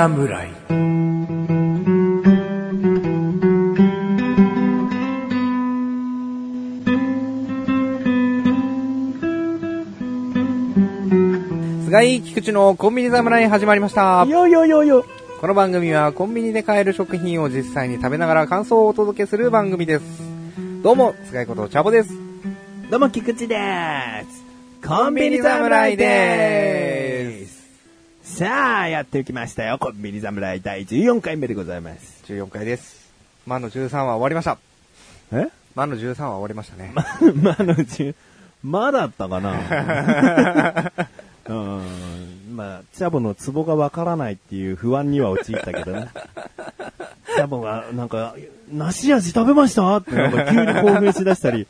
侍。菅井菊池のコンビニ侍始まりました。よよよよ。この番組はコンビニで買える食品を実際に食べながら感想をお届けする番組です。どうも、菅井ことチャボです。どうも、菊池でーす。コンビニ侍でーす。さあ、やってきましたよ。コンビニ侍第14回目でございます。14回です。魔の13話終わりました。え？魔の13話終わりましたね。まのうち、まだったかな？うん。まあ、チャボのツボがわからないっていう不安には陥ったけどね。チャボが、なんか、梨味食べました？ってなんか急に興奮しだしたり、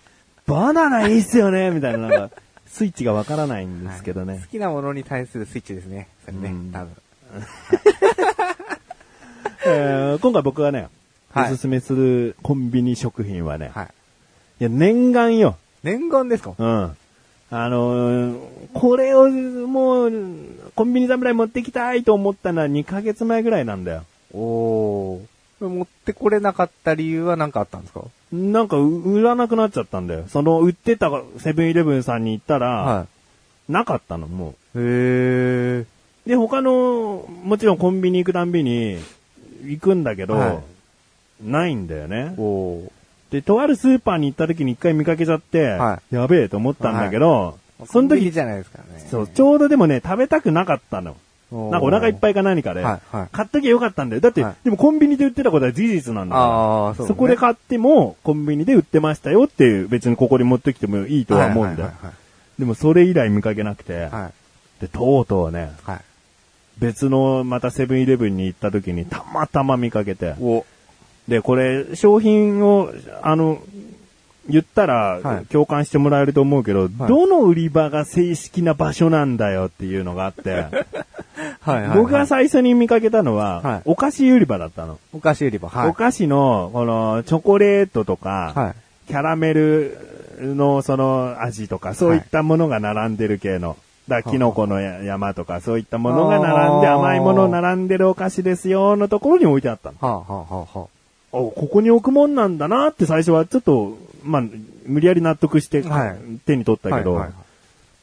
バナナいいっすよね？みたいな、なんか、スイッチがわからないんですけどね。好きなものに対するスイッチですね。それねうん、多分。えー今回僕がね、はいおすすめするコンビニ食品はね、はい。いや、念願よ。念願ですか？うん。あのーこれをもう、コンビニ侍持ってきたいと思ったのは2ヶ月前ぐらいなんだよ。おー。持ってこれなかった理由は何かあったんですか？なんかう売らなくなっちゃったんだよ。その売ってたセブンイレブンさんに行ったら、はなかったの、もい。へ。で、他の、もちろんコンビニ行くたんびに行くんだけど、はいないんだよね。で、とあるスーパーに行った時に一回見かけちゃって、はやべえと思ったんだけど、その時、じゃないですからね。そう、ちょうどでもね、食べたくなかったの。なんかお腹いっぱいか何かで、買っときゃよかったんだよ。だって、はいでもコンビニで売ってたことは事実なんだから。そこで買っても、コンビニで売ってましたよっていう、別にここに持ってきてもいいとは思うんだよ。はいでもそれ以来見かけなくて。で、とうとうね、はい。別のまたセブンイレブンに行った時にたまたま見かけて、お、で、これ、商品を、あの、言ったはいら共感してもらえると思うけど、どの売り場が正式な場所なんだよっていうのがあって、はいはい、はい。僕が最初に見かけたのは、はいお菓子売り場だったの。お菓子売り場。はい。お菓子の、この、チョコレートとか、はい。キャラメルのその味とか、そういったものが並んでる系の。だキノコの山とか、そういったものが並んで、甘いもの並んでるお菓子ですよ、のところに置いてあったの。はあ、はあはあここに置くもんなんだなって最初はちょっと、まあ、無理やり納得して、はい。手に取っあ、たけど、はいはい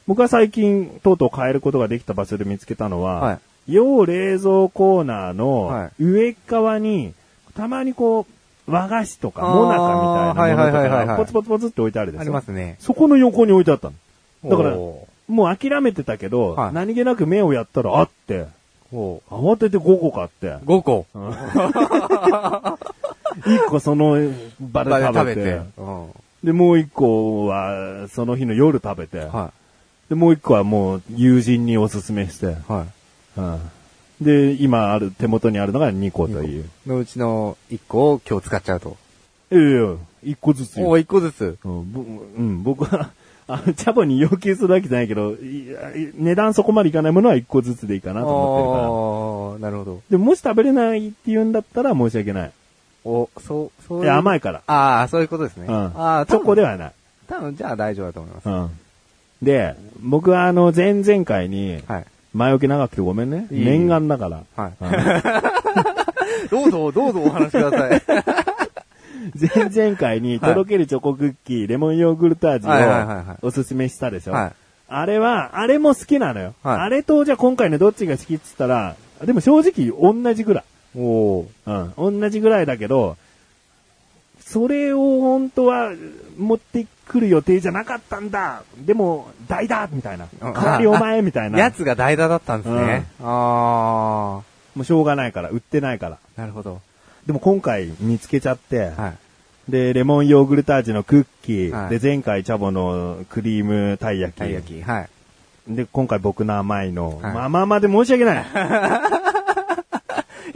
僕は最近、とうとう買えることができた場所で見つけたのは、はい。要冷蔵コーナーのは上側に、たまにこう、和菓子とか、もなかみたいなものとかが、ポツポツポツって置いてあるでしょ？ありますね。そこの横に置いてあったの。だから、おもう諦めてたけど、はい。何気なく目をやったらあって、慌てて5個買って、5個。1個その場で食べて、うん。で、もう1個はその日の夜食べて、はで、もう1個はもう友人におすすめして、い。はうんで、今ある、手元にあるのが2個という。い。のうちの1個を今日使っちゃうと。いやいや、1個ずつよ。おー、1個ずつ。うん、ぼうん、僕は、あの、チャボに要求するわけじゃないけど、値段そこまでいかないものは1個ずつでいいかなと思ってるから。あー、なるほど。でももし食べれないって言うんだったら申し訳ない。お、そう、そういや、甘いから。ああ、そういうことですね。うん。ああ、チョコでは。はない。多分、じゃあ大丈夫だと思います。うん。で、僕はあの、前々回に、はい。前置き長くてごめんね。いい念願だから。はい。うん どうぞ、どうぞお話しください。前々回に、とろけるチョコクッキー、レモンヨーグルト味をおすすめしたでしょ。はい。あれは、あれも好きなのよ。はいあれと、じゃあ今回のどっちが好きって言ったら、でも正直同じぐらい。おー。うん。同じぐらいだけど、それを本当は持ってくる予定じゃなかったんだ。でも、代だみたいな。あ代わりお前みたいな。やつが代打だったんですね。あもうしょうがないから、売ってないから。あ、なるほど。でも今回見つけちゃって、はい。で、レモンヨーグルト味のクッキー、はいで、前回チャボのクリームたい焼き。たい焼き。はい。で、今回僕の甘いの。はいまあまあまあで申し訳ない。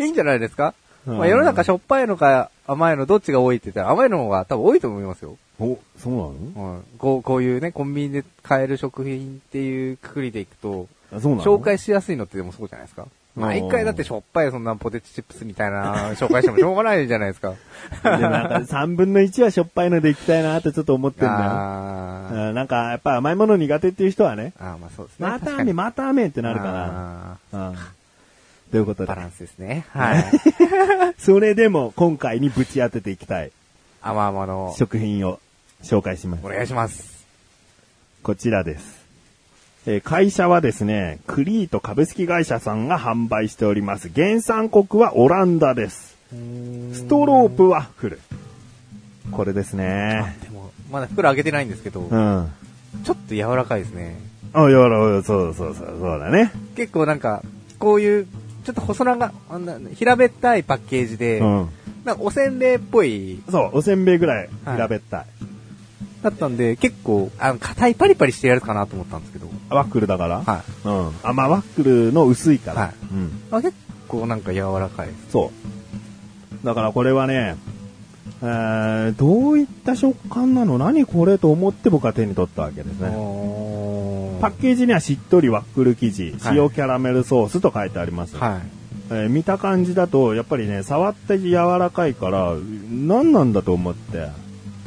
いいんじゃないですか、うんまあ、世の中しょっぱいのか甘いのどっちが多いって言ったら甘いの方が多分多いと思いますよ。お、そうなの？うん、こうこういうね、コンビニで買える食品っていうくくりでいくと、あそうなの？紹介しやすいのってでもそうじゃないですか？まあうん一回だってしょっぱいそんなポテチチップスみたいな紹介してもしょうがないじゃないですか。でもなんか3分の1はしょっぱいのでいきたいなってちょっと思ってんだよ。なんか、やっぱ甘いもの苦手っていう人はね、あー、まあそうですね。また雨、また雨ってなるかあら。うんということでバ。ランスですね。はい。それでも今回にぶち当てていきたい甘々の、食品を紹介しますお。願いします。こちらです。えー会社はですね、クリート株式会社さんが販売しております。原産国はオランダです。ストロープワッフル。これですね。でも、まだ袋開けてないんですけど、うん。あ、ちょっと柔らかいですね。やら、そうそうそう、そうだね。結構なんか、こういう、ちょっと細長、あんな平べったいパッケージで、うん。なんかおせんべいっぽい、そう、おせんべいぐらいはい平べったい。だったんで、結構、あの、硬いパリパリしてやるかなと思ったんですけど、ワッフルだから？はい。うん。あ、まあ、ワッフルの薄いから。はいうん。あ結構なんか柔らかい。そう。だからこれはね、えー、どういった食感なの？何これと思って僕は手に取ったわけですね。パッケージにはしっとりワッフル生地、はい塩キャラメルソースと書いてあります。はい。えー見た感じだと、やっぱりね、触って柔らかいから、何なんだと思って。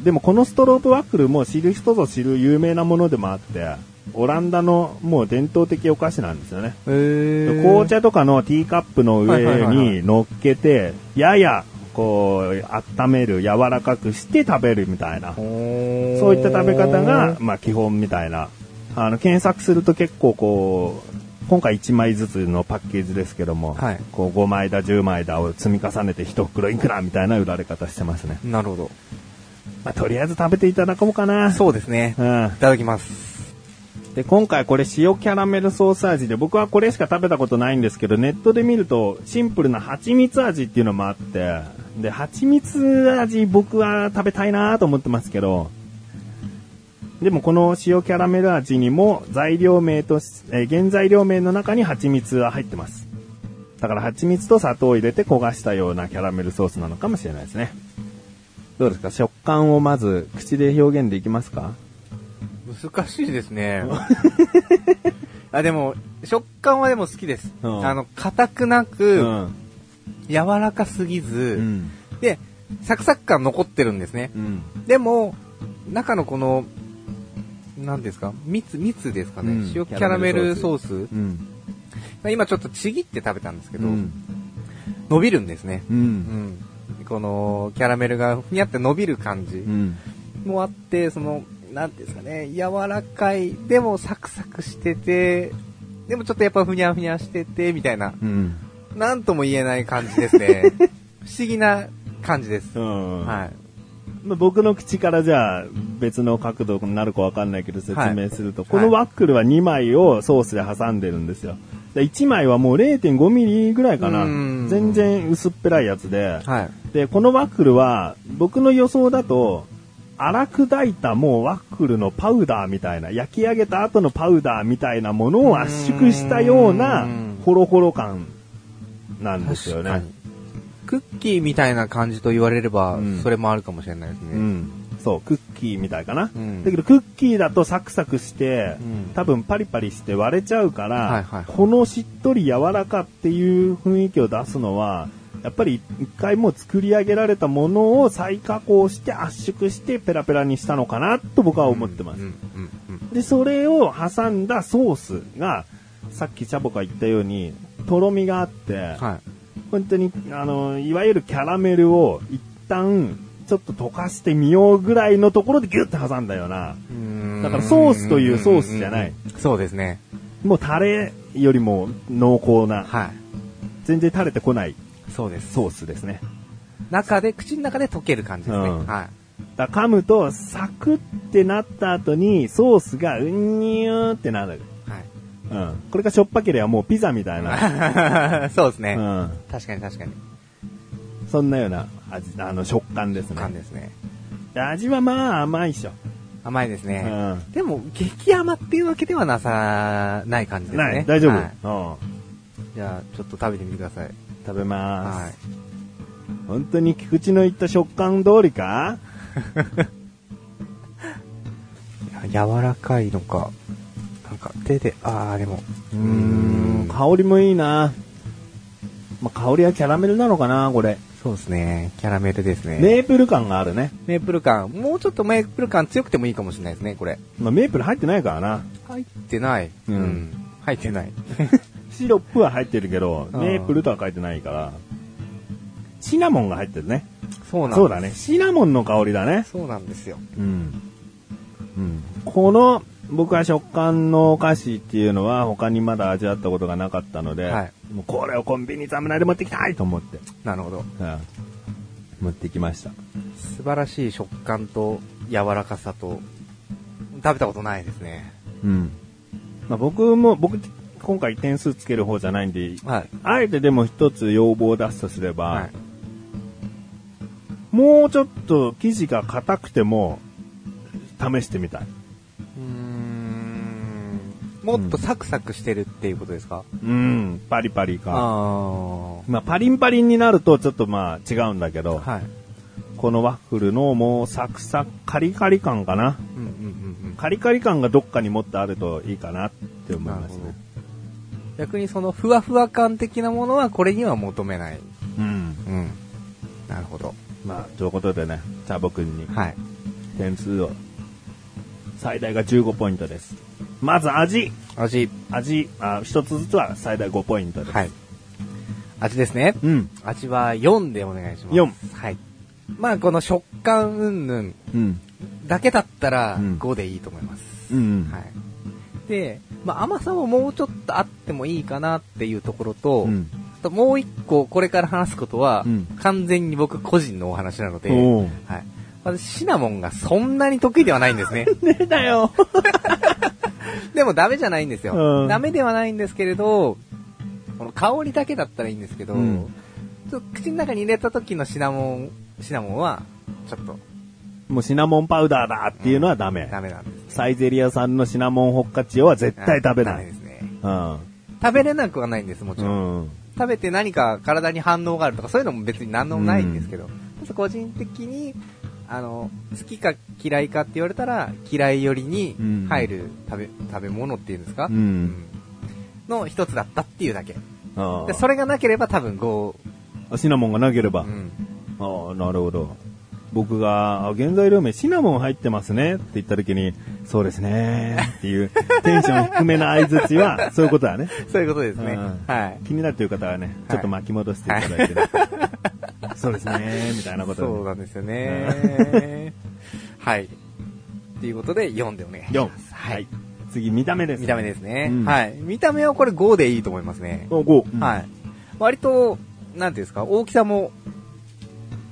でもこのストロープワッフルも知る人ぞ知る有名なものでもあって、オランダのもう伝統的お菓子なんですよね。えー、紅茶とかのティーカップの上に乗っけて、やや、こう、温める、柔らかくして食べるみたいな。そういった食べ方が、まあ基本みたいな。あの、検索すると結構こう、今回1枚ずつのパッケージですけども、はいこう5枚だ10枚だを積み重ねて1袋いくらみたいな売られ方してますね。なるほど。まあとりあえず食べていただこうかな。そうですね。うんい。ただきます。で、今回これ塩キャラメルソース味で、僕はこれしか食べたことないんですけど、ネットで見るとシンプルな蜂蜜味っていうのもあって、で、蜂蜜味僕は食べたいなと思ってますけど、でもこの塩キャラメル味にも材料名と、え原材料名の中に蜂蜜は入ってます。だから蜂蜜と砂糖を入れて焦がしたようなキャラメルソースなのかもしれないですね。どうですか？食感をまず口で表現できますか？難しいですね。あ、でも、食感はでも好きです。うんあの、硬くなうく、ん。柔らかすぎず、うん。で、サクサク感残ってるんですね。うん。でも、中のこの、何ですか？蜜、蜜ですかね、うん塩キャラメルソースうん。今ちょっとちぎって食べたんですけど、うん。伸びるんですね。この、キャラメルがふにゃって伸びる感じうん。もあって、その、なんていうんですかね、柔らかい、でもサクサクしてて、でもちょっとやっぱふにゃふにゃしてて、みたいな、うん。なんとも言えない感じですね。不思議な感じです。うん。はい。まあ僕の口からじゃあ別の角度になるかわかんないけど説明すると、はいこのワッフルは2枚をソースで挟んでるんですよ。で1枚はもう0.5ミリぐらいかなうん。全然薄っぺらいやつで。はい。で、このワッフルは僕の予想だと、粗砕いたもうワッフルのパウダーみたいな、焼き上げた後のパウダーみたいなものを圧縮したようなうんホロホロ感なんですよね。クッキーみたいな感じと言われれば、うんそれもあるかもしれないですね。うん。そう、クッキーみたいかな。うんだけどクッキーだとサクサクして、うん多分パリパリして割れちゃうから、はいはいはいこのしっとり柔らかっていう雰囲気を出すのは、やっぱり一回もう作り上げられたものを再加工して圧縮してペラペラにしたのかなと僕は思ってます。で、それを挟んだソースが、さっきチャボが言ったように、とろみがあって、はい。本当に、あの、いわゆるキャラメルを一旦、ちょっと溶かしてみようぐらいのところでギュッと挟んだような、だからソースというソースじゃない。そうですね。もうタレよりも濃厚な、はい。全然垂れてこないそうです。ソースですね。中で、口の中で溶ける感じですね。うんはい。だ噛むと、サクってなった後に、ソースがうんにゅーってなる。はい。うん。これがしょっぱければもうピザみたいな。そうですね、うん。確かに確かに。そんなような味、あの、食感ですね。感ですね。で味はまあ甘いっしょ。甘いですね。うんでも、激甘っていうわけではなさ、ない感じですね。ない、大丈夫、はいうん。じゃあ、ちょっと食べてみてください。食べます。はい。本当に菊池の言った食感通りか？柔らかいのか、なんか手で、あー、でも、うーん、香りもいいな。まあ、香りはキャラメルなのかな、これ。そうですね。キャラメルですね。メープル感があるね。メープル感。もうちょっとメープル感強くてもいいかもしれないですね、これ。まあ、メープル入ってないからな。入ってない。うん入ってない。シロップは入ってるけど、うんメープルとは書いてないから、シナモンが入ってるね。そうなんそうだね。シナモンの香りだね。そうなんですよ。うん。うん。この、僕は食感のお菓子っていうのは他にまだ味わったことがなかったので、はいもうこれをコンビニ侍で持ってきたいと思って、なるほど。うん持ってきました。素晴らしい食感と柔らかさと、食べたことないですね。うん。まあ、僕も、僕、今回点数つける方じゃないんで、はい。あえてでも一つ要望を出すとすれば、はい。もうちょっと生地が硬くても、試してみたい。うーん。もっとサクサクしてるっていうことですか、うん、パリパリあか。あ。まあ、パリンパリンになるとちょっとまあ違うんだけど、はい。このワッフルのもうサクサクカリカリ感かな。うんうんうんうん。カリカリ感がどっかにもっとあるといいかなって思いますね。逆にそのふわふわ感的なものはこれには求めない。うん。うん。なるほど。まあ、ということでね、チャボくんにはい。点数を、最大が15ポイントです。まず味。味。味、あ一つずつは最大5ポイントです。はい。味ですね。うん。味は4でお願いします。4はい。まあこの食感云々うん。だけだったらうん5でいいと思います。うん。はい。で、まあ甘さももうちょっとあってもいいかなっていうところと、うん。あともう一個これから話すことは、うん完全に僕個人のお話なので、はい。私シナモンがそんなに得意ではないんですね。ねだよ。でもダメじゃないんですよ。うんダメではないんですけれど、この香りだけだったらいいんですけど、うんちょっと口の中に入れた時のシナモン、シナモンは、ちょっともうシナモンパウダーだっていうのはダメ。ダメなんです。サイゼリアさんのシナモンホッカチオは絶対食べない。ですね。うん。食べれなくはないんです、もちうろん。ん。食べて何か体に反応があるとか、そういうのも別に何のもないんですけど、個人的に、あの、好きか嫌いかって言われたら、嫌い寄りに入る食べ、食べ物っていうんですか、うんの一つだったっていうだけ。あで、それがなければ多分5、あシナモンがなければ。うん。ああ、なるほど。僕が、あ原材料名シナモン入ってますねって言った時に、そうですねっていうテンション低めな相づちは、そういうことだね。そういうことですね。うんはい。気になるという方はね、ちょっと巻き戻していただいて、ね そうですねみたいなことでそうなんですよね。はい。ということで、4でお願いし4。ます。はい。次、見た目です。見た目ですね。うんはい。見た目はこれ5でいいと思いますね。お、5。はい。割と、なんていうんですか、大きさも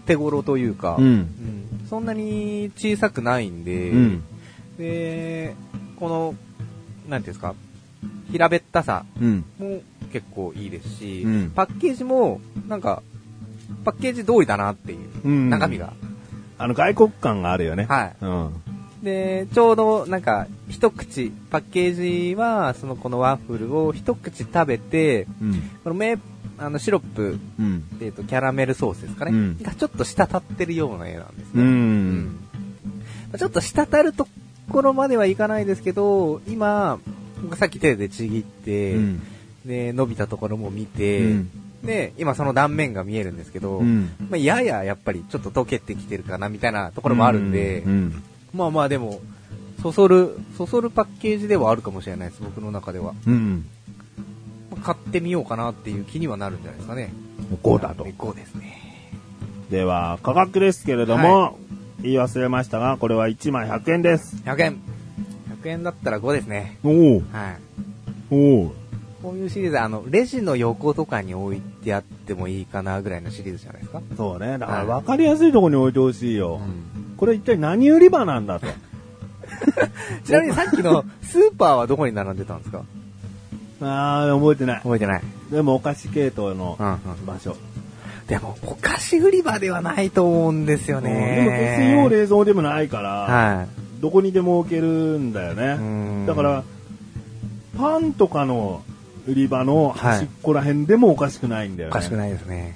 手頃というか、うん。うんそんなに小さくないんで、うん。で、この、なんていうんですか、平べったさうん。も結構いいですし、うんパッケージも、なんか、パッケージ通りだなっていう、うん中身が。あの、外国感があるよね。はい。うん。で、ちょうどなんか、一口、パッケージは、そのこのワッフルを一口食べて、うん。このメあのシロップ、うん。えっ、と、キャラメルソースですかね。うんがちょっと滴ってるような絵なんですうね。ん。まあちょっと滴るところまではいかないですけど、今、僕さっき手でちぎって、うん。で、伸びたところも見て、うんで、今その断面が見えるんですけど、うんまあ、やややっぱりちょっと溶けてきてるかなみたいなところもあるんで、うん。まあまあでも、そそる、そそるパッケージではあるかもしれないです、僕の中では。うん。まあ買ってみようかなっていう気にはなるんじゃないですかね。5だと。5ですね。では、価格ですけれども、言い忘れましたが、これは1枚100円です。100円。100円だったら5ですね。おおはい。おおこういうシリーズ、あの、レジの横とかに置いてあってもいいかなぐらいのシリーズじゃないですか。そうね。だからはい分かりやすいところに置いてほしいよ。うんこれ一体何売り場なんだと。ちなみにさっきのスーパーはどこに並んでたんですか？あー、覚えてない。覚えてない。でもお菓子系統のうんうん場所。でも、お菓子売り場ではないと思うんですようんでも決して用ね。冷蔵でもないから、はどこにでも置けるんだよい。ね。うんだから、パンとかの売り場の端っこら辺でもおかしくないんだよね。おかしくないですね。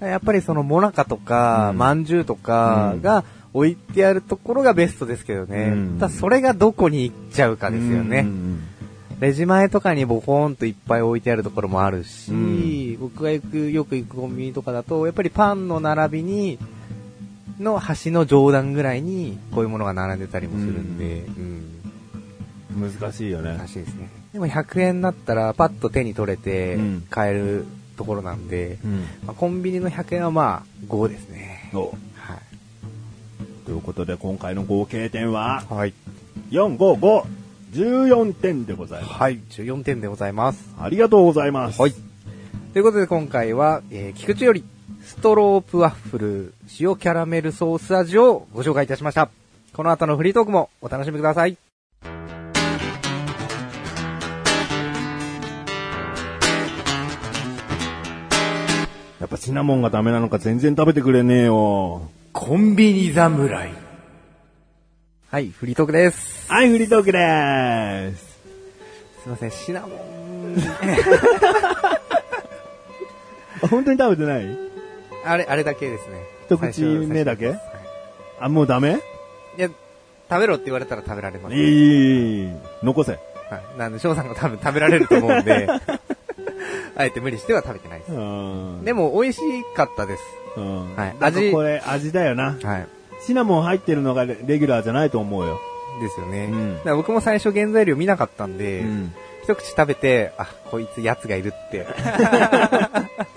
やっぱりその、モナカとか、うんまんじゅうとかが置いてあるところがベストですけどね。うんただそれがどこに行っちゃうかですよね。うんレジ前とかにボコーンといっぱい置いてあるところもあるし、うん僕が行く、よく行くコンビニとかだと、やっぱりパンの並びに、の端の上段ぐらいに、こういうものが並んでたりもするんで、うん難しいよね。難しいですね。でも100円だったらパッと手に取れてうん買えるところなんで、うん。まあ、コンビニの100円はまあ5ですね。おはい。ということで、今回の合計点は、はい。4、5、5、14点でございます。はい。14点でございます。ありがとうございます。はい。ということで今回は、えー、菊池より、ストロープワッフル塩キャラメルソース味をご紹介いたしました。この後のフリートークもお楽しみください。やっぱシナモンがダメなのか全然食べてくれねえよ。コンビニ侍。はい、フリートークです。はい、フリートークでーす。すいません、シナモン。あ 本当に食べてない？あれ、あれだけですね。一口目だけ？最初あ、もうダメ？いや、食べろって言われたら食べられます。いい。残せ。はい。なんで、翔さんが多分食べられると思うんで、あえて無理しては食べてないです。うん。でも、美味しかったです。うん。はい味これ味だよな。はい。シナモン入ってるのがレレギュラーじゃないと思うよ。ですよね。うんだから僕も最初原材料見なかったんで、うん。一口食べて、あ、こいつやつがいるって。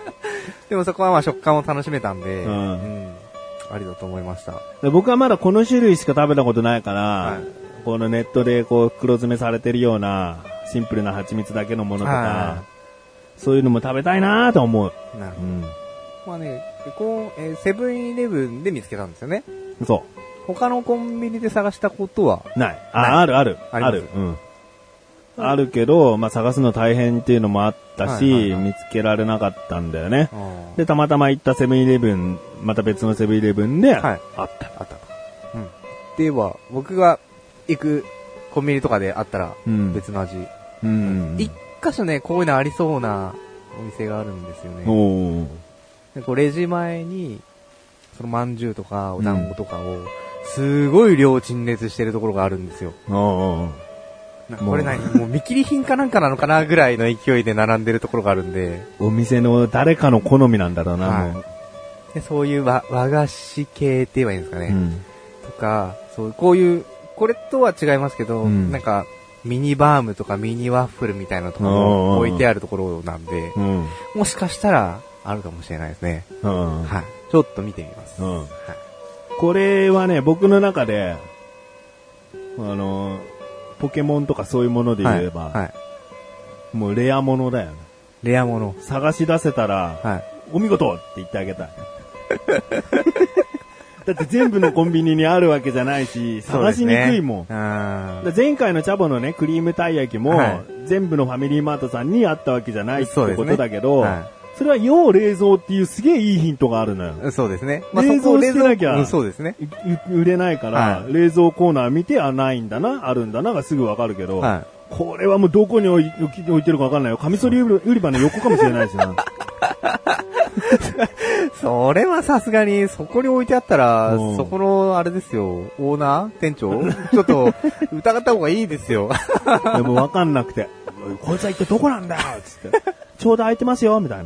でもそこはまあ食感を楽しめたんで、うんうんありだと思いました。で僕はまだこの種類しか食べたことないから、はいこのネットでこう黒詰めされてるようなシンプルな蜂蜜だけのものとかは、そういうのも食べたいなと思う。なるほど。うん。まあね、こう、えーセブンイレブンで見つけたんですよね。そ他のコンビニで探したことは、う。ない。あ、あるある。ある。うん。あるけど、まあ、探すの大変っていうのもあったし、はいはいはい見つけられなかったんだよね。で、で、たまたま行ったセブンイレブン、また別のセブンイレブンで、はいあった。あったと。うん。では、僕が行くコンビニとかであったら、うん別の味。うん。一箇所ね、こういうのありそうなお店があるんですよね。おこうレジ前に、その饅頭とかお団子とかを、すごい量陳列してるところがあるんですよ。なんかこれ何？もう見切り品かなんかなのかなぐらいの勢いで並んでるところがあるんで、お店の誰かの好みなんだろうな、はい。でそういう和和菓子系って言えばいいんですかね。うんとか、そう、こういう、これとは違いますけど、うんなんか、ミニバームとかミニワッフルみたいなところ置いてあるところなんで、うん。もしかしたらあるかもしれないですね。うん。はい。ちょっと見てみます。うんはい。これはね、僕の中で、あの、ポケモンとかそういうもので言えば、はい。はいもうレアものだよね。レアもの。探し出せたら、はい。お見事って言ってあげたい。だって全部のコンビニにあるわけじゃないし、探しにくいもん。ね前回のチャボのね、クリームたい焼きも、はい全部のファミリーマートさんにあったわけじゃないってことだけど、はそれは要冷蔵っていうすげえいいヒントがあるのよ。ーそうですね。冷蔵してなきゃうんそうですね。い売れないから、はい冷蔵コーナー見て、あ、ないんだな、あるんだながすぐわかるけど、はこれはもうどこに置い置いてるかわかんないよ。カミソリ売り場の横かもしれないしな。それはさすがに、そこに置いてあったら、うんそこの、あれですよ、オーナー？店長？ちょっと、疑った方がいいですよ。でもわかんなくて、こいつは一体どこなんだよつって。ちょうど空いてますよみたいな。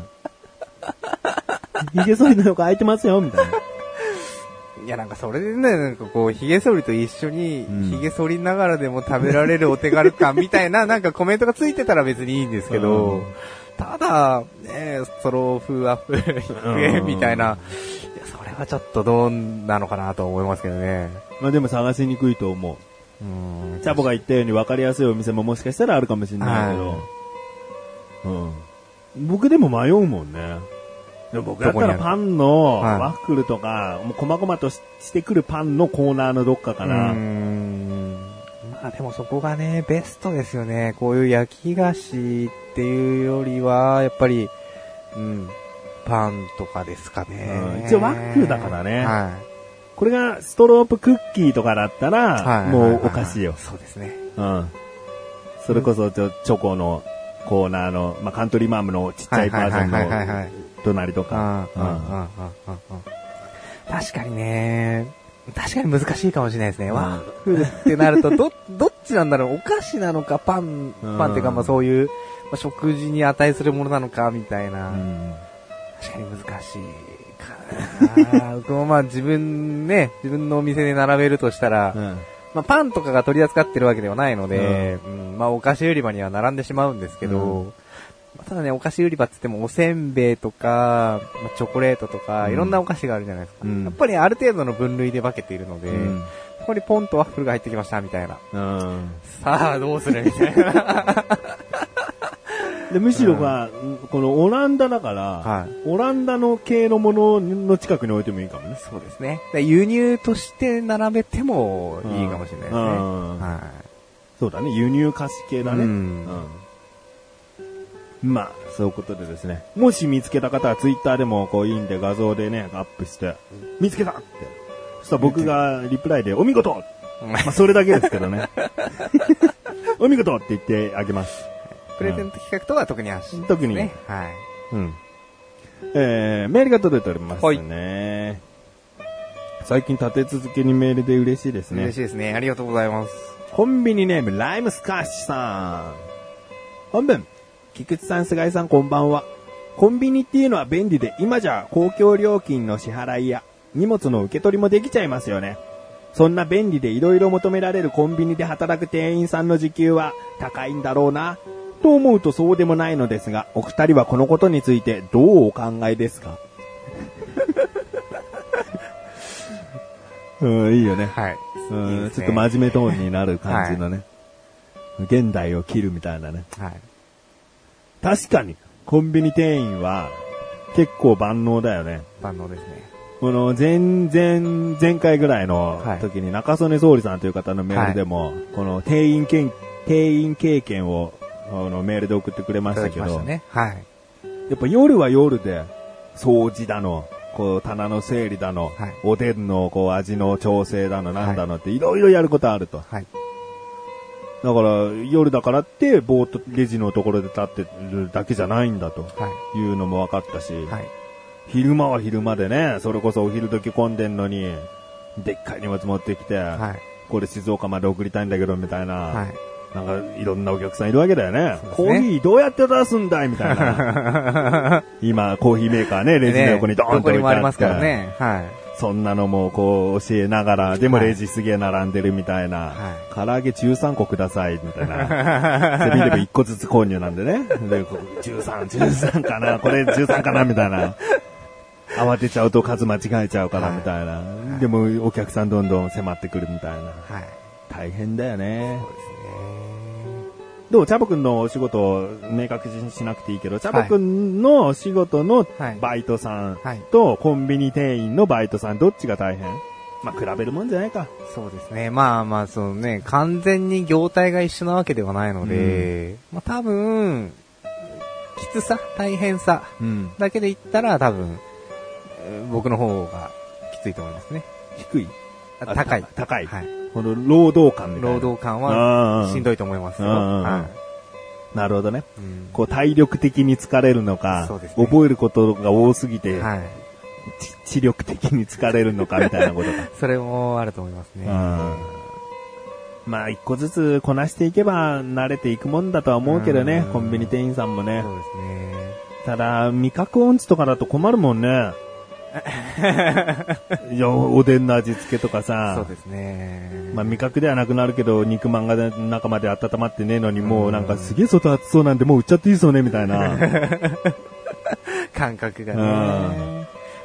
髭剃りの横空いてますよみたいな。いや、なんかそれでね、なんかこう、髭剃りと一緒にうん、髭剃りながらでも食べられるお手軽感みたいな、なんかコメントがついてたら別にいいんですけど、うんただ、ね、ストローフアップ100円みたいな、いや、それはちょっとどうなのかなと思いますけどね。まあでも探しにくいと思う。うんチャボが言ったように分かりやすいお店ももしかしたらあるかもしれないけど、うん。僕でも迷うもんね。でも僕だったらパンのはいワッフルとか、もう細々とししてくるパンのコーナーのどっかかうな。んまあでもそこがね、ベストですよね。こういう焼き菓子っていうよりは、やっぱり、うん、パンとかですかね。うん一応ワッフルだからねはこれがストロープクッキーとかだったい。ら、はい。もうはいお菓子よ。そうですね。うん。それこそちょチョコのコーナーの、まあ、カントリーマームのちっちゃいバージョンの隣とか。確かにね、確かに難しいかもしれないですね。うん。ワッフルってなると、ど、どっちなんだろう。お菓子なのか、パン、うん。パンっていうか、まあそういう、まあ、食事に値するものなのか、みたいな。うん。確かに難しいかな。僕もまあ自分ね、自分のお店で並べるとしたら、うんまあ、パンとかが取り扱ってるわけではないので、うんまあ、お菓子売り場には並んでしまうんですけど、うんまあただね、お菓子売り場って言っても、おせんべいとか、まあ、チョコレートとか、うんいろんなお菓子があるじゃないですか。うんやっぱりある程度の分類で分けているので、うんここにポンとワッフルが入ってきました、みたいな。うん。さあ、どうするみたいな。で、むしろが、このオランダだから、はいオランダの系のものの近くに置いてもいいかもね。そうですね。で輸入として並べてもいいかもしれないですね。うんはそうだね、輸入菓子系だね。うんうんまあ、そういうことでですね。もし見つけた方はツイッターでもこういいんで画像でね、アップして、見つけたって。そしたら僕がリプライで、お見事い。まあ、それだけですけどね。お見事って言ってあげます。プレゼント企画とは特に足、特にね。はい。うん。えー、メールが届いておりますね。最近立て続けにメールで嬉しいですね。嬉しいですね。ありがとうございます。コンビニネーム、ライムスカッシュさん。本文、菊池さん、菅井さん、こんばんは。コンビニっていうのは便利で、今じゃ公共料金の支払いや荷物の受け取りもできちゃいますよね。そんな便利で色々求められるコンビニで働く店員さんの時給は高いんだろうな、と思うとそうでもないのですが、お二人はこのことについてどうお考えですか？うん、いいよね。はい。うんいいねちょっと真面目トーンになる感じのね。現代を切るみたいなね。はい。確かに、コンビニ店員は結構万能だよね。万能ですね。この前前、前回ぐらいのはい時に中曽根総理さんという方のメールでも、この店員けん店員経験をあのメールで送ってくれましたけど、したね。はい。やっぱ夜は夜で掃除だの、こう棚の整理だの、はいおでんのこう味の調整だのなんだのっていろいろやることあると。はい。だから夜だからってぼーっとレジのところで立ってるだけじゃないんだとはい。いうのも分かったし、はい。昼間は昼間でね、それこそお昼時混んでんのに、でっかい荷物持ってきて、はい。これ静岡まで送りたいんだけどみたいな、はい。なんかいろんなお客さんいるわけだよね。ねコーヒーどうやって出すんだいみたいな。今、コーヒーメーカーね、レジの横にドーンと置いてあって、どこにもありますからね。はい。そんなのもこう教えながら、でもはいレジすげえ並んでるみたいな、は唐揚げ13個くださいみたいな。セブンイレブン1個ずつ購入なんでね。で、こう13、13かなこれ13かなみたいな。慌てちゃうと数間違えちゃうからみたいな。でもお客さんどんどん迫ってくるみたいな。はい。大変だよねそう。ですね。どう？チャボくんのお仕事を明確にしなくていいけど、チャボくんのお仕事のはいバイトさんはいとコンビニ店員のバイトさん、どっちが大変？まあ、比べるもんじゃないか。そうですね。まあまあ、そのね、完全に業態が一緒なわけではないので、まあ多分、きつさ、大変さうん。だけで言ったら多分、えー僕の方がきついと思いますね。低い？高い。た高いはい。この労働感みたいな。労働感はしんどいと思いますよ。なるほどね。い。うんこう体力的に疲れるのか、ね覚えることが多すぎて、はい。ち知力的に疲れるのかみたいなことか。それもあると思いますね。うんまあ、一個ずつこなしていけば慣れていくもんだとは思うけどねう、んコンビニ店員さんもねそ。うですね。ただ、味覚音痴とかだと困るもんね。いや、おでんの味付けとかさ。そうですね。まあ味覚ではなくなるけど、肉まんが中まで温まってねえのに、もうなんかすげえ外熱そうなんで、もう売っちゃっていいそうね、みたいな。感覚がうね。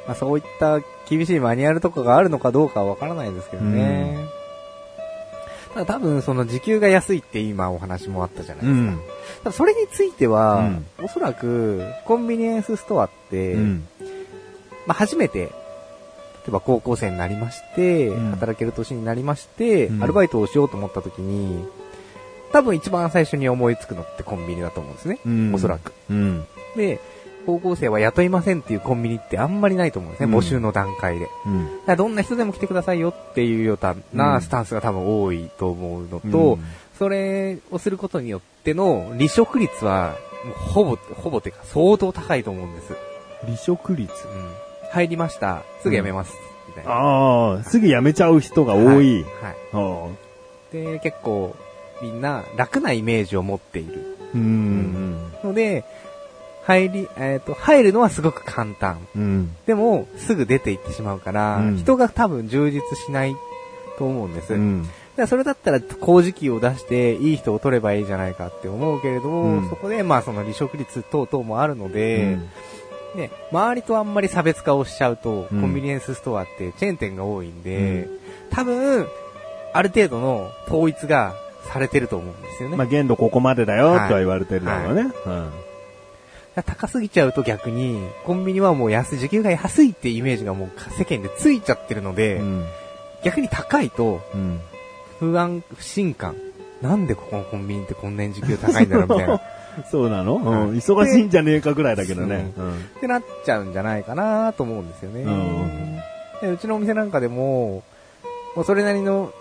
まあそういった厳しいマニュアルとかがあるのかどうかはわからないですけどね。ただ多分その時給が安いって今お話もあったじゃないですか。うん。それについては、うんおそらくコンビニエンスストアって、うん。まあ初めて、例えば高校生になりまして、うん働ける年になりまして、うんアルバイトをしようと思った時に、多分一番最初に思いつくのってコンビニだと思うんですね。うんおそらく。うん。で、高校生は雇いませんっていうコンビニってあんまりないと思うんですね、うん募集の段階で。だかうん。らどんな人でも来てくださいよっていうよううなんスタンスが多分多いと思うのと、うんそれをすることによっての離職率は、もうほぼ、ほぼてか相当高いと思うんです。離職率？うん。入りました。すぐ辞めます。みたいな。ああ、すぐ辞めちゃう人が多い。はい。で、結構、みんな楽なイメージを持っている。うん。ので、入り、えっ、と、入るのはすごく簡単。うん。でも、すぐ出て行ってしまうから、うん人が多分充実しないと思うんです。うん。らそれだったら工事機を出していい人を取ればいいじゃないかって思うけれども、うんそこでまあその離職率等々もあるのうで、んね、周りとあんまり差別化をしちゃうと、うんコンビニエンスストアってチェーン店が多いんで、多分、ある程度の統一がされてると思うんですよね。まあ、限度ここまでだよ、とは言われてるだろうね。高すぎちゃうと逆に、コンビニはもう安い、時給が安いってイメージがもう世間でついちゃってるので、うん。逆に高いとうん。不安、不信感。なんでここのコンビニってこんなに時給高いんだろうみたいな。っ そうなの、はい。うん、忙しいんじゃねえかぐらいだけどね。ううん。てなっちゃうんじゃないかなと思うんですよね。うんでうちのお店なんかでも、もうそれなりの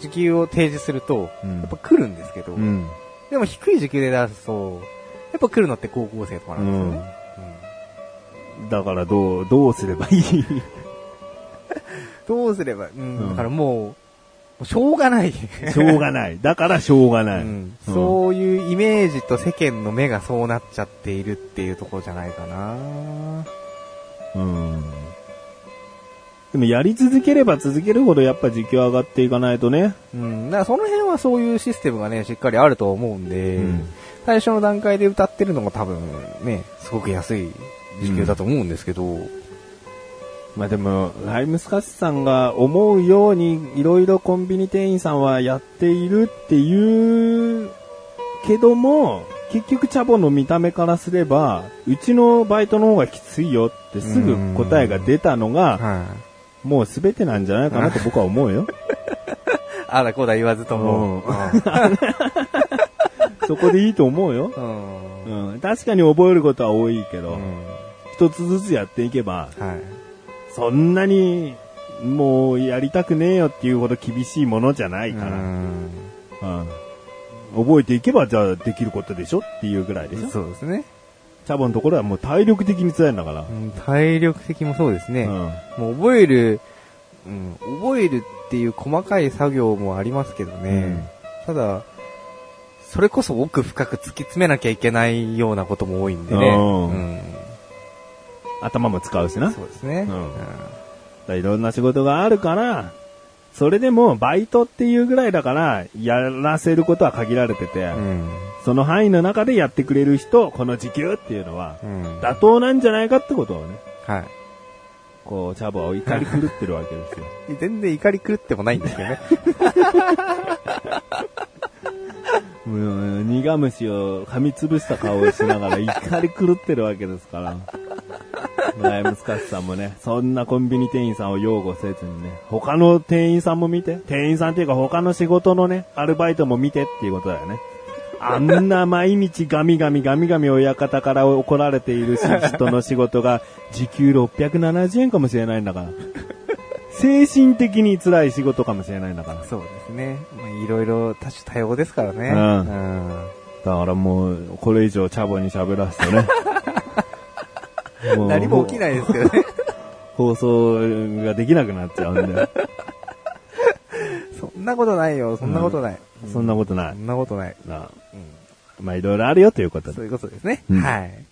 時給を提示すると、うん。やっぱ来るんですけど、うん。でも低い時給で出すと、やっぱ来るのって高校生とかなんですよね。だからどう、どうすればいい？う んどうすれば、うん。うん。だからもうしょうがない。しょうがない。だからしょうがない。うんそういうイメージと世間の目がそうなっちゃっているっていうところじゃないかな。うん。でもやり続ければ続けるほどやっぱ時給上がっていかないとね。うん。だからその辺はそういうシステムがね、しっかりあると思うんで、うん最初の段階で歌ってるのが多分ね、すごく安い時給だと思うんですけど、まあでも、ライムスカッシュさんが思うようにいろいろコンビニ店員さんはやっているっていうけども、結局チャボの見た目からすれば、うちのバイトの方がきついよってすぐ答えが出たのが、はい。もう全てなんじゃないかなと僕は思うよ。あらこうだ言わずとも。そこでいいと思うよ。うん。うん、確かに覚えることは多いけど、うん一つずつやっていけば、はい。そんなにもうやりたくねえよっていうほど厳しいものじゃないから、うんうん覚えていけばじゃあできることでしょっていうぐらいでしょそうですね。チャボのところはもう体力的に辛いんだから。うん体力的もそうですね。うんもう覚える、うん、覚えるっていう細かい作業もありますけどね。ただ、それこそ奥深く突き詰めなきゃいけないようなことも多いんでね。うんうん頭も使うしな。そうですね。うんだからいろんな仕事があるから、それでもバイトっていうぐらいだから、やらせることは限られてて、うん。その範囲の中でやってくれる人、この時給っていうのは、うん。妥当なんじゃないかってことをね、はこう、チャボは怒り狂ってるわけですよ。い。全然怒り狂ってもないんですけどね。もう苦虫を噛みつぶした顔をしながら怒り狂ってるわけですから。ライムスカさんもね、そんなコンビニ店員さんを擁護せずにね、他の店員さんも見て、店員さんっていうか他の仕事のね、アルバイトも見てっていうことだよね。あんな毎日ガミガミガミガミ親方から怒られている人の仕事が時給670円かもしれないんだから。精神的に辛い仕事かもしれないんだから。そうですね。まあ、いろいろ多種多様ですからね。うんうんだからもう、これ以上チャボに喋らすとね。もう何も起きないですけどね。放送ができなくなっちゃうんで。そんなことないよ、そんなことない。そんなことないそ。んなことない。なうんまあいろいろあるよということで。そういうことですね。うんはい。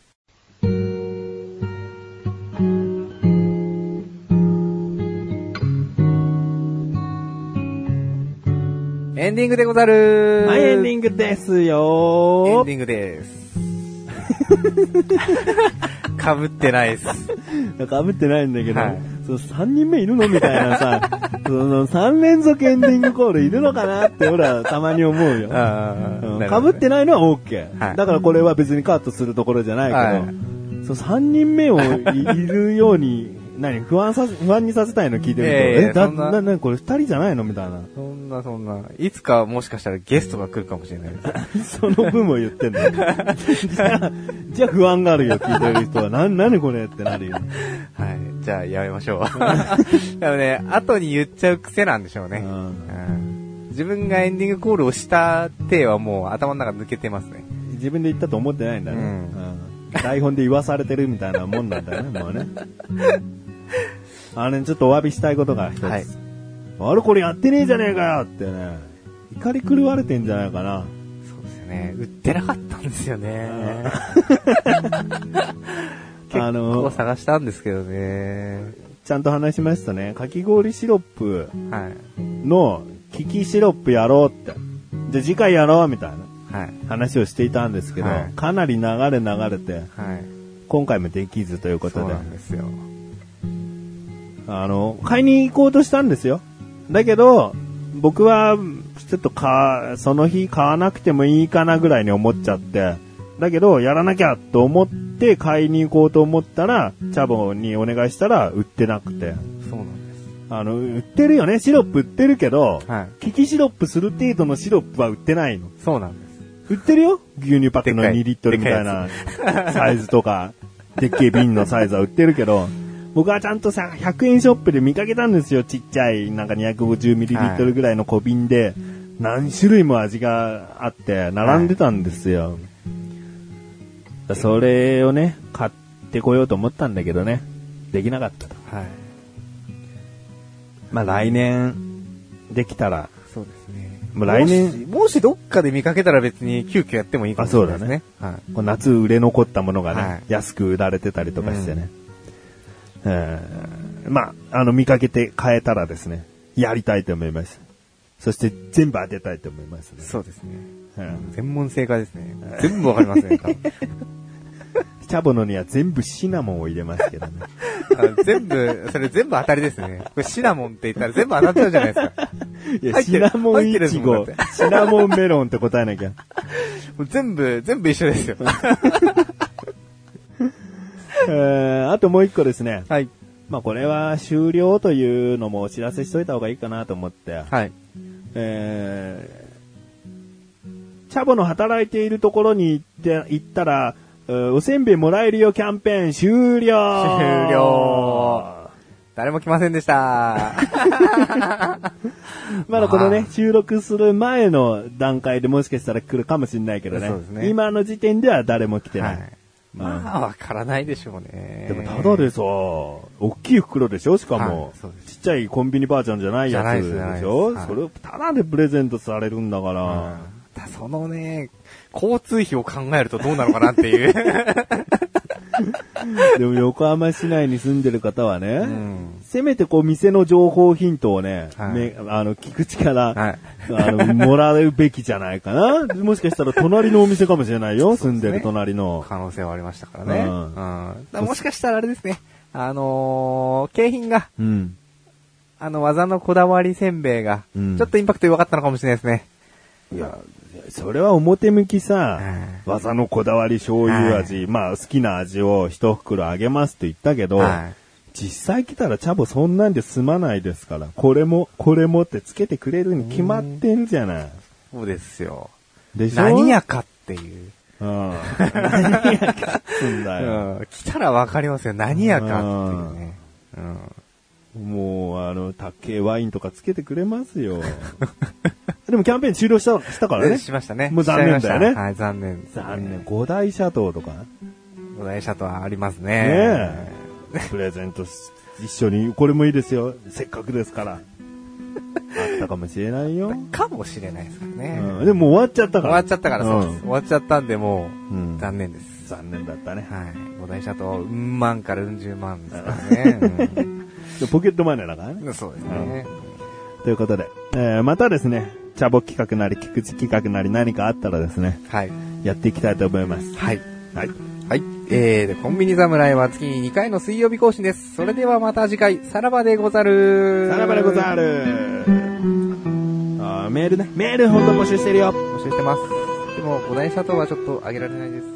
エンディングでござるはい、エンディンングですエよンディングです。かぶってないです。かぶってないんだけど、はい。そう3人目いるのみたいなさ、その3連続エンディングコールいるのかなって俺はたまに思うよ。かぶってないのは OK、はい。だからこれは別にカットするところじゃないけど、はい。そう3人目をい いるように、何不安させ、不安にさせたいの聞いてると、え、だ、なな、な、これ2人じゃないのみたいな。そんなそんな。いつかもしかしたらゲストが来るかもしれない。その分も言ってんの。じゃあ、じゃあ不安があるよ、聞いてる人は。な、なにこれってなるよ。はい。じゃあやめましょう。でもね、後に言っちゃう癖なんでしょうね。うんうん自分がエンディングコールをした手はもう頭の中抜けてますね。自分で言ったと思ってないんだね。うんうん台本で言わされてるみたいなもんなんだよね、もうね。あのね、ちょっとお詫びしたいことが一つ。はいあれこれやってねえじゃねえかよってね、怒り狂われてんじゃないかな。そうですよね。売ってなかったんですよね。結 あの構探したんですけどね。ちゃんと話しますとね、かき氷シロップはい。のキキシロップやろうって。で、次回やろうみたいなはい。話をしていたんですけど、はいかなり流れ流れて、はい。今回もできずということでそうな、んですよ。あの、買いに行こうとしたんですよ。だけど、僕は、ちょっとか、その日買わなくてもいいかなぐらいに思っちゃって、だけど、やらなきゃと思って買いに行こうと思ったら、チャボにお願いしたら売ってなくて。そうなんです。あの、売ってるよね。シロップ売ってるけど、はい。キキシロップする程度のシロップは売ってないの。そうなんです。売ってるよ牛乳パックのでっかい2リットルみたいなサイズとか、でっけえ瓶のサイズは売ってるけど、僕はちゃんとさ、100円ショップで見かけたんですよ。ちっちゃい、なんか250ミリリットルぐらいの小瓶で、何種類も味があって、並んでたんですよ。それをね、買ってこようと思ったんだけどね、できなかったと。はい。まあ来年、できたら、そうですね。もう来年もし、もしどっかで見かけたら別に急遽やってもいいかもしれないですね。はい。こう夏売れ残ったものがね、はい安く売られてたりとかしてね。えーまあ、あの、見かけて変えたらですね、やりたいと思います。そして全部当てたいと思いますね。そうですね。うん全問正解ですね。全部わかりますね、多 分チャボのには全部シナモンを入れますけどね。あ全部、それ全部当たりですね。これシナモンって言ったら全部当たっちゃうじゃないですか。いや、シナモンイチゴシナモンメロンって答えなきゃ。もう全部、全部一緒ですよ。えーあともう一個ですね。はい。まあこれは終了というのもお知らせしといた方がいいかなと思って。はい。えーチャボの働いているところに行って、行ったら、えーおせんべいもらえるよキャンペーン終了終了誰も来ませんでした。まだこのね、ま収録する前の段階でもしかしたら来るかもしれないけどね。そうですね今の時点では誰も来てな。はいい。まあ、わからないでしょうね。でもただでさ、大きい袋でしょ？しかも、ちっちゃいコンビニバージョンじゃないやつでしょ？じゃない。それをただでプレゼントされるんだから。うん。だそのね、交通費を考えるとどうなのかなっていう。でも横浜市内に住んでる方はね、うんせめてこう店の情報ヒントをね、はいめあの、聞く力、はいあの、もらうべきじゃないかな。もしかしたら隣のお店かもしれないよ、住んでる隣の。可能性はありましたからね。ううんん。だからもしかしたらあれですね。あのー、景品が、うん。あの、技のこだわりせんべいが、うんちょっとインパクト弱かったのかもしれないですね。いや、それは表向きさ、はい技のこだわり醤油味、まあ好きな味を一袋あげますって言ったけど、はい。実際来たらチャボそんなんで済まないですから、これも、これもってつけてくれるに決まってんじゃない。そうですよ。でしょ？何やかっていう。うん。何やかっつんだよ。うん。来たらわかりますよ。何やかっていうね。うん。もう、あの、高えワインとかつけてくれますよ。でもキャンペーン終了した、したからね。しましたね。もう残念だよねはい、残念ね。残念。五大シャトーとか。五大シャトはありますねね。え。プレゼントし一緒に、これもいいですよ。せっかくですから。あったかもしれないよ。かもしれないですからね。うん、でも終わっちゃったから。終わっちゃったからそうです。終わっちゃったんで、もう、うん残念です。残念だったね。はい。五大シャトうん万からうん十万ですからね。で ポケットマネーだからね。うんそうですね。ということで、えーまたですね、チャボ企画なり、菊池企画なり何かあったらですね、はい。やっていきたいと思います。はい。はい。はい。えー、で、コンビニ侍は月に2回の水曜日更新です。それではまた次回、さらばでござる。さらばでござる。あーメールね。メールほんと募集してるよ。募集してます。でも、五大シャトはちょっとあげられないです。